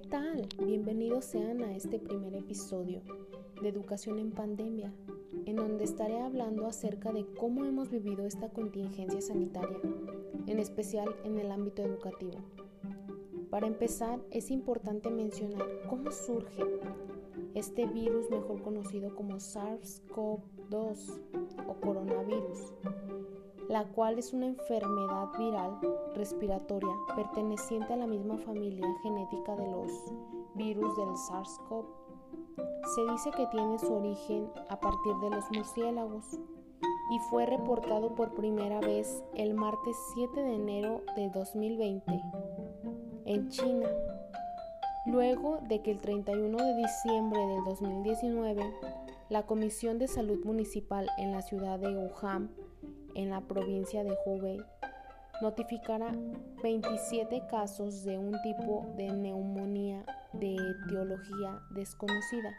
¿Qué tal? Bienvenidos sean a este primer episodio de Educación en Pandemia, en donde estaré hablando acerca de cómo hemos vivido esta contingencia sanitaria, en especial en el ámbito educativo. Para empezar, es importante mencionar cómo surge este virus mejor conocido como SARS-CoV-2 o coronavirus, la cual es una enfermedad viral respiratoria perteneciente a la misma familia genética de los virus del SARS-CoV. Se dice que tiene su origen a partir de los murciélagos y fue reportado por primera vez el martes 7 de enero de 2020 en China luego de que el 31 de diciembre del 2019 la Comisión de Salud Municipal en la ciudad de Wuhan, en la provincia de Hubei, notificara 27 casos de un tipo de neumonía de etiología desconocida,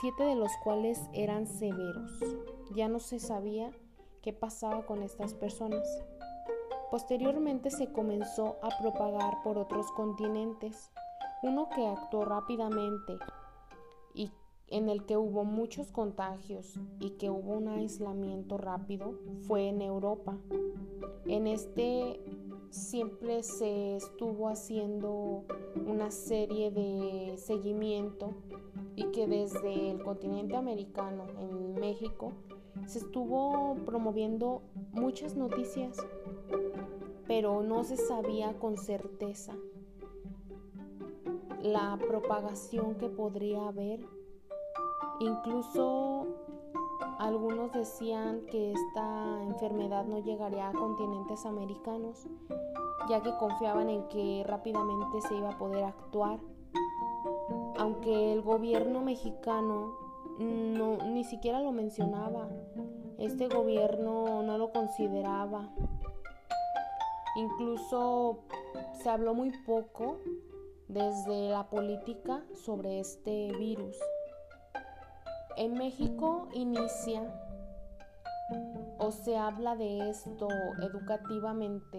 siete de los cuales eran severos. Ya no se sabía qué pasaba con estas personas. Posteriormente se comenzó a propagar por otros continentes uno que actuó rápidamente en el que hubo muchos contagios y que hubo un aislamiento rápido fue en Europa. En este siempre se estuvo haciendo una serie de seguimiento y que desde el continente americano en México se estuvo promoviendo muchas noticias, pero no se sabía con certeza la propagación que podría haber. Incluso algunos decían que esta enfermedad no llegaría a continentes americanos, ya que confiaban en que rápidamente se iba a poder actuar. Aunque el gobierno mexicano no, ni siquiera lo mencionaba, este gobierno no lo consideraba. Incluso se habló muy poco desde la política sobre este virus. En México inicia o se habla de esto educativamente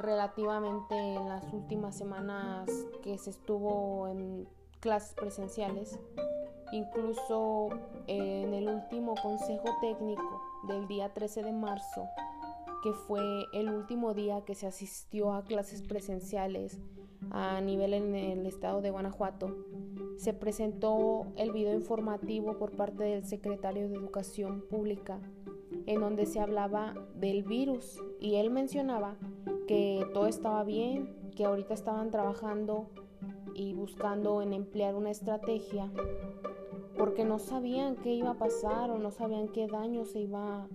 relativamente en las últimas semanas que se estuvo en clases presenciales, incluso en el último consejo técnico del día 13 de marzo, que fue el último día que se asistió a clases presenciales a nivel en el estado de Guanajuato, se presentó el video informativo por parte del secretario de Educación Pública, en donde se hablaba del virus y él mencionaba que todo estaba bien, que ahorita estaban trabajando y buscando en emplear una estrategia porque no sabían qué iba a pasar o no sabían qué daño se iba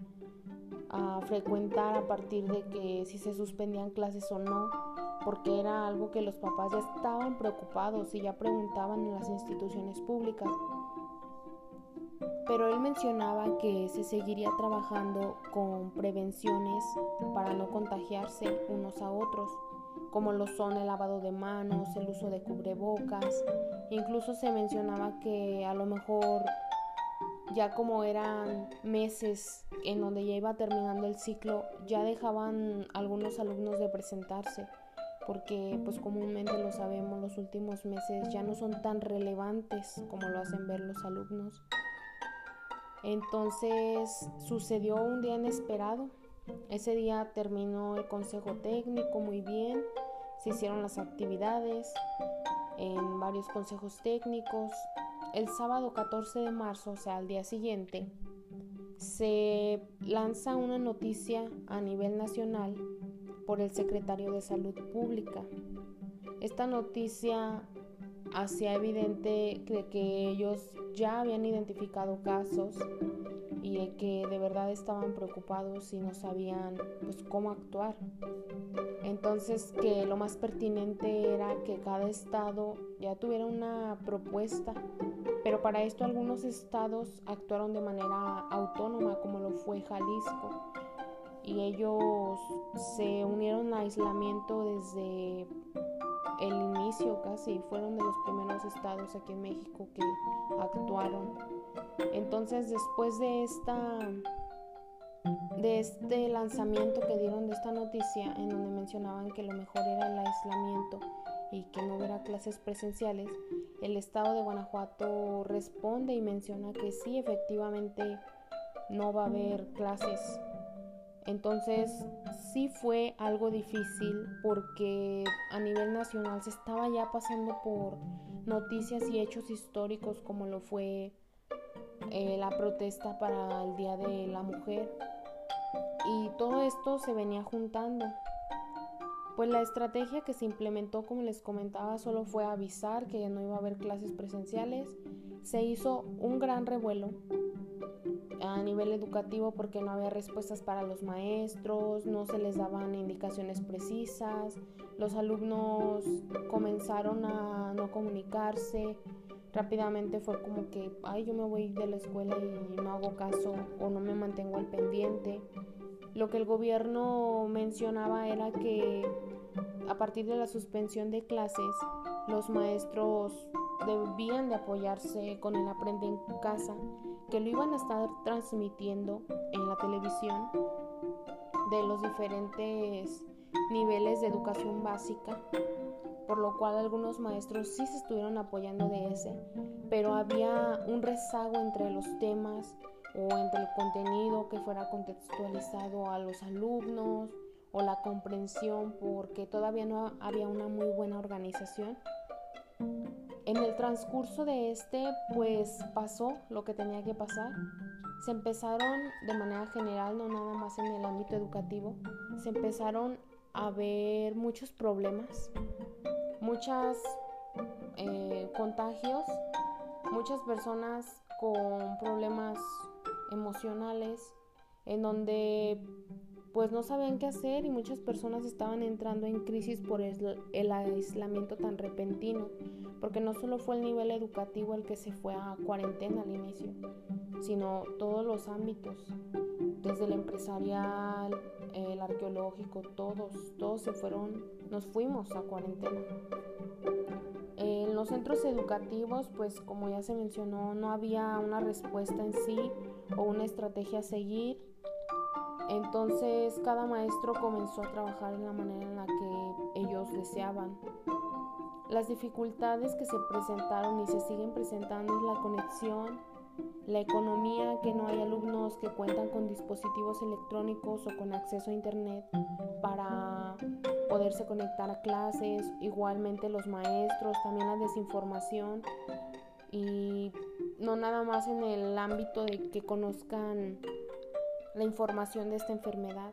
a frecuentar a partir de que si se suspendían clases o no porque era algo que los papás ya estaban preocupados y ya preguntaban en las instituciones públicas. Pero él mencionaba que se seguiría trabajando con prevenciones para no contagiarse unos a otros, como lo son el lavado de manos, el uso de cubrebocas. Incluso se mencionaba que a lo mejor ya como eran meses en donde ya iba terminando el ciclo, ya dejaban algunos alumnos de presentarse porque pues comúnmente lo sabemos, los últimos meses ya no son tan relevantes como lo hacen ver los alumnos. Entonces sucedió un día inesperado. Ese día terminó el consejo técnico muy bien, se hicieron las actividades en varios consejos técnicos. El sábado 14 de marzo, o sea, al día siguiente, se lanza una noticia a nivel nacional por el secretario de Salud Pública. Esta noticia hacía evidente que, ellos ya habían identificado casos y que de verdad estaban preocupados y no sabían pues cómo actuar. Entonces que lo más pertinente era que cada estado ya tuviera una propuesta, pero para esto algunos estados actuaron de manera autónoma como lo fue Jalisco y ellos se unieron a aislamiento desde el inicio casi, fueron de los primeros estados aquí en México que actuaron. Entonces después de esta de este lanzamiento que dieron de esta noticia en donde mencionaban que lo mejor era el aislamiento y que no hubiera clases presenciales, el estado de Guanajuato responde y menciona que sí, efectivamente no va a haber clases. Entonces sí fue algo difícil porque a nivel nacional se estaba ya pasando por noticias y hechos históricos como lo fue eh, la protesta para el Día de la Mujer. Y todo esto se venía juntando. Pues la estrategia que se implementó, como les comentaba, solo fue avisar que no iba a haber clases presenciales. Se hizo un gran revuelo a nivel educativo porque no había respuestas para los maestros, no se les daban indicaciones precisas, los alumnos comenzaron a no comunicarse, rápidamente fue como que, ay, yo me voy de la escuela y no hago caso o no me mantengo al pendiente. Lo que el gobierno mencionaba era que a partir de la suspensión de clases, los maestros debían de apoyarse con el Aprende en Casa, que lo iban a estar transmitiendo en la televisión de los diferentes niveles de educación básica, por lo cual algunos maestros sí se estuvieron apoyando de ese, pero había un rezago entre los temas o entre el contenido que fuera contextualizado a los alumnos o la comprensión porque todavía no había una muy buena organización. En el transcurso de este, pues pasó lo que tenía que pasar. Se empezaron de manera general, no nada más en el ámbito educativo, se empezaron a ver muchos problemas, muchos eh, contagios, muchas personas con problemas emocionales, en donde pues no sabían qué hacer y muchas personas estaban entrando en crisis por el, aislamiento tan repentino, porque no solo fue el nivel educativo el que se fue a cuarentena al inicio, sino todos los ámbitos, desde el empresarial, el arqueológico, todos, todos se fueron, nos fuimos a cuarentena. En los centros educativos, pues como ya se mencionó, no había una respuesta en sí o una estrategia a seguir. Entonces cada maestro comenzó a trabajar en la manera en la que ellos deseaban. Las dificultades que se presentaron y se siguen presentando es la conexión, la economía, que no hay alumnos que cuentan con dispositivos electrónicos o con acceso a Internet para poderse conectar a clases, igualmente los maestros, también la desinformación y no nada más en el ámbito de que conozcan la información de esta enfermedad,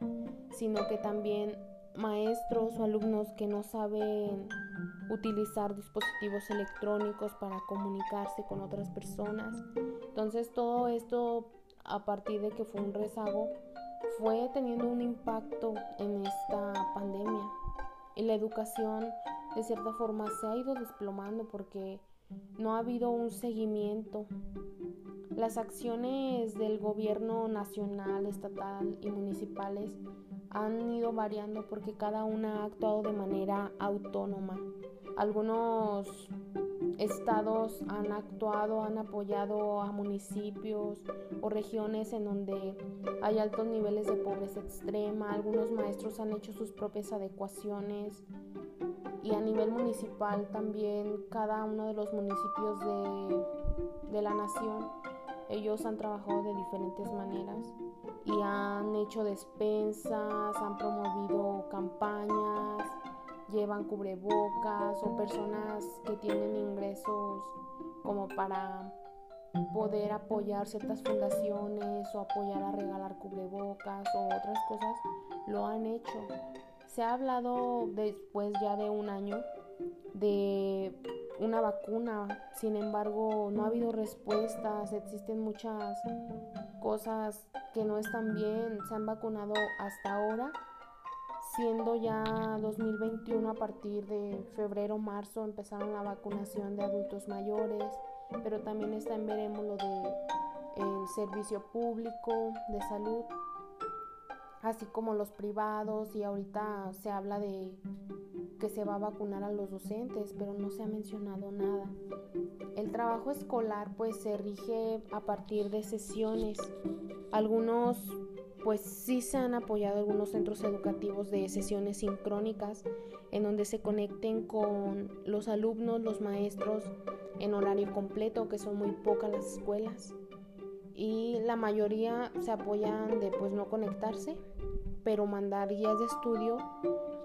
sino que también maestros o alumnos que no saben utilizar dispositivos electrónicos para comunicarse con otras personas. Entonces todo esto a partir de que fue un rezago fue teniendo un impacto en esta pandemia. Y la educación de cierta forma se ha ido desplomando porque no ha habido un seguimiento. Las acciones del gobierno nacional, estatal y municipales han ido variando porque cada una ha actuado de manera autónoma. Algunos estados han actuado, han apoyado a municipios o regiones en donde hay altos niveles de pobreza extrema. Algunos maestros han hecho sus propias adecuaciones y a nivel municipal también cada uno de los municipios de, de la nación ellos han trabajado de diferentes maneras y han hecho despensas, han promovido campañas, llevan cubrebocas o personas que tienen ingresos como para poder apoyar ciertas fundaciones o apoyar a regalar cubrebocas o otras cosas, lo han hecho. Se ha hablado después ya de un año de una vacuna, sin embargo no ha habido respuestas, existen muchas cosas que no están bien, se han vacunado hasta ahora, siendo ya 2021 a partir de febrero, marzo empezaron la vacunación de adultos mayores, pero también está en veremos lo el servicio público de salud, así como los privados. Y ahorita se habla de que se va a vacunar a los docentes, pero no se ha mencionado nada. El trabajo escolar pues se rige a partir de sesiones. Algunos pues sí se han apoyado algunos centros educativos de sesiones sincrónicas en donde se conecten con los alumnos, los maestros en horario completo, que son muy pocas las escuelas. Y la mayoría se apoyan de pues no conectarse, pero mandar guías de estudio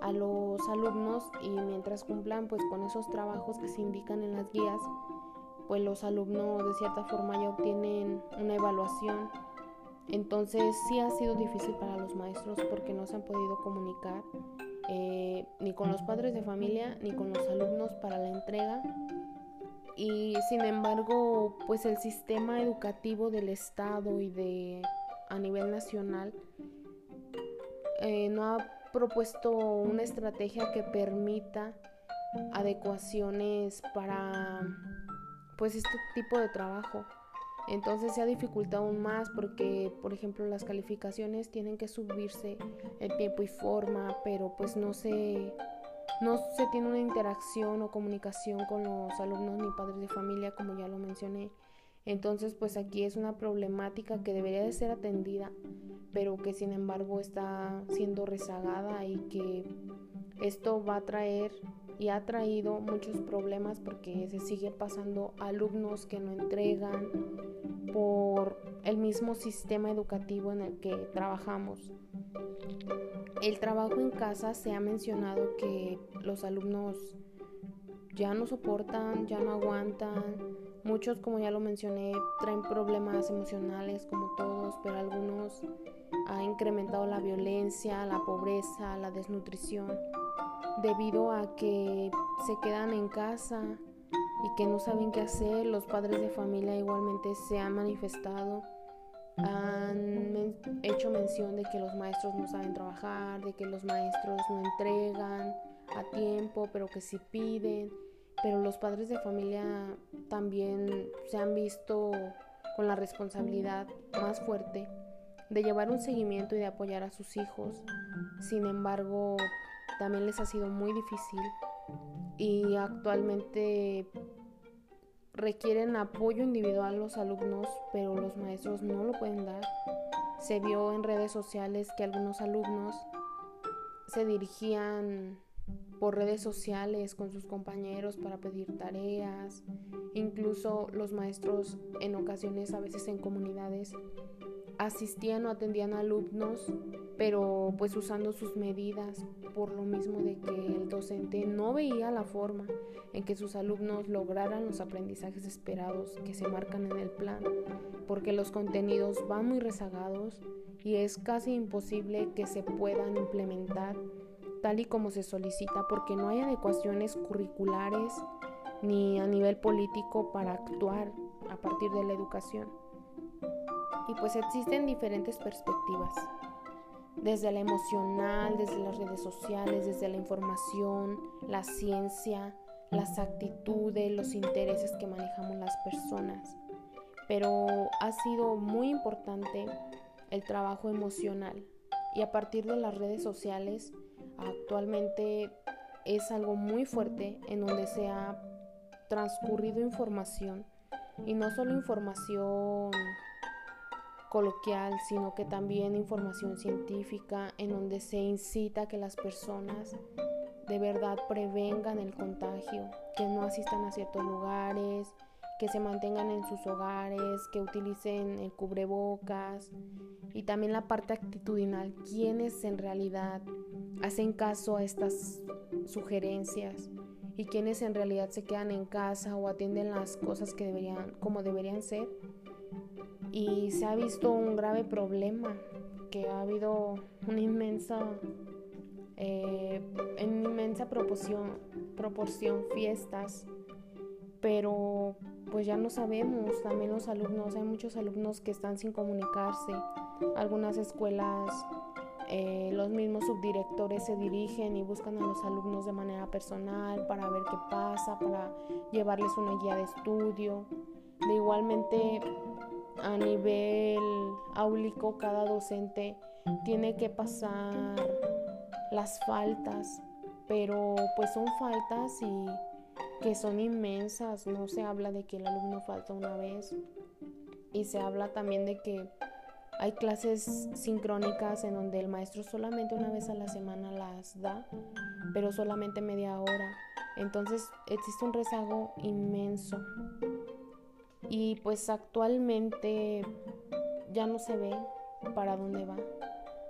a los alumnos y mientras cumplan pues con esos trabajos que se indican en las guías, pues los alumnos de cierta forma ya obtienen una evaluación entonces sí ha sido difícil para los maestros porque no se han podido comunicar eh, ni con los padres de familia ni con los alumnos para la entrega. Y sin embargo, pues el sistema educativo del Estado y de a nivel nacional eh, no ha propuesto una estrategia que permita adecuaciones para pues este tipo de trabajo. Entonces se ha dificultado aún más porque, por ejemplo, las calificaciones tienen que subirse en tiempo y forma, pero pues no se, no se tiene una interacción o comunicación con los alumnos ni padres de familia, como ya lo mencioné. Entonces, pues aquí es una problemática que debería de ser atendida, pero que sin embargo está siendo rezagada y que esto va a traer y ha traído muchos problemas porque se sigue pasando alumnos que no entregan por el mismo sistema educativo en el que trabajamos. El trabajo en casa se ha mencionado que los alumnos ya no soportan, ya no aguantan. Muchos, como ya lo mencioné, traen problemas emocionales como todos, pero algunos han incrementado la violencia, la pobreza, la desnutrición debido a que se quedan en casa y que no saben qué hacer. Los padres de familia igualmente se han manifestado, han hecho mención de que los maestros no saben trabajar, de que los maestros no entregan a tiempo, pero que sí piden. Pero los padres de familia también se han visto con la responsabilidad más fuerte de llevar un seguimiento y de apoyar a sus hijos. Sin embargo, también les ha sido muy difícil y actualmente requieren apoyo individual los alumnos, pero los maestros no lo pueden dar. Se vio en redes sociales que algunos alumnos se dirigían por redes sociales con sus compañeros para pedir tareas, incluso los maestros en ocasiones, a veces en comunidades, asistían o atendían alumnos, pero pues usando sus medidas, por lo mismo de que el docente no veía la forma en que sus alumnos lograran los aprendizajes esperados que se marcan en el plan, porque los contenidos van muy rezagados y es casi imposible que se puedan implementar tal y como se solicita porque no hay adecuaciones curriculares ni a nivel político para actuar a partir de la educación y pues existen diferentes perspectivas, desde la emocional, desde las redes sociales, desde la información, la ciencia, las actitudes, los intereses que manejamos las personas. Pero ha sido muy importante el trabajo emocional y a partir de las redes sociales actualmente es algo muy fuerte en donde se ha transcurrido información y no solo información coloquial, sino que también información científica en donde se incita a que las personas de verdad prevengan el contagio, que no asistan a ciertos lugares, que se mantengan en sus hogares, que utilicen el cubrebocas y también la parte actitudinal, quienes en realidad hacen caso a estas sugerencias y quienes en realidad se quedan en casa o atienden las cosas que deberían como deberían ser. Y se ha visto un grave problema, que ha habido una inmensa, eh, en inmensa proporción, proporción fiestas, pero pues ya no sabemos, también los alumnos, hay muchos alumnos que están sin comunicarse, algunas escuelas, eh, los mismos subdirectores se dirigen y buscan a los alumnos de manera personal para ver qué pasa, para llevarles una guía de estudio. De igualmente a nivel áulico cada docente tiene que pasar las faltas, pero pues son faltas y que son inmensas, no se habla de que el alumno falta una vez y se habla también de que Hay clases sincrónicas en donde el maestro solamente una vez a la semana las da, pero solamente media hora. Entonces existe un rezago inmenso. Y pues actualmente ya no se ve para dónde va.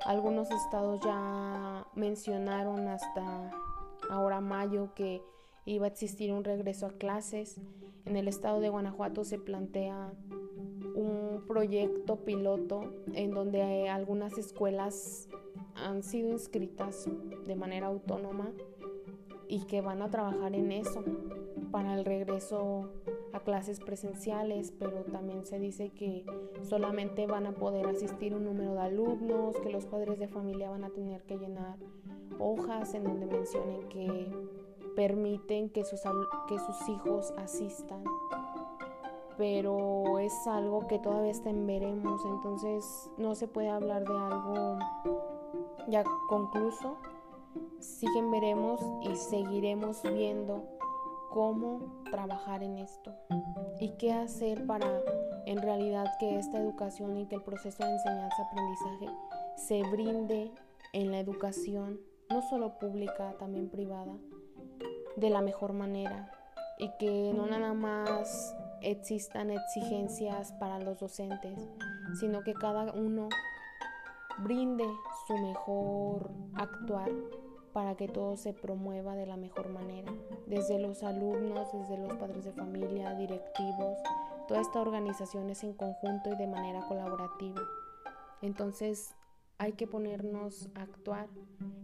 Algunos estados ya mencionaron hasta ahora mayo que iba a existir un regreso a clases. En el estado de Guanajuato se plantea un proyecto piloto en donde eh, algunas escuelas han sido inscritas de manera autónoma y que van a trabajar en eso para el regreso a clases presenciales, pero también se dice que solamente van a poder asistir un número de alumnos, que los padres de familia van a tener que llenar hojas en donde mencionen que permiten que sus, que sus hijos asistan pero es algo que todavía está veremos, entonces no se puede hablar de algo ya concluso. Siguen veremos y seguiremos viendo cómo trabajar en esto y qué hacer para en realidad que esta educación y que el proceso de enseñanza-aprendizaje se brinde en la educación, no solo pública, también privada, de la mejor manera y que no nada más existan exigencias para los docentes, sino que cada uno brinde su mejor actuar para que todo se promueva de la mejor manera, desde los alumnos, desde los padres de familia, directivos, toda esta organización es en conjunto y de manera colaborativa. Entonces hay que ponernos a actuar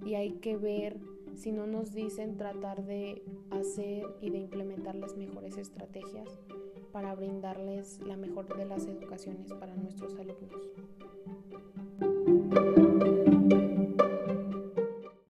y hay que ver si no nos dicen tratar de hacer y de implementar las mejores estrategias para brindarles la mejor de las educaciones para nuestros alumnos.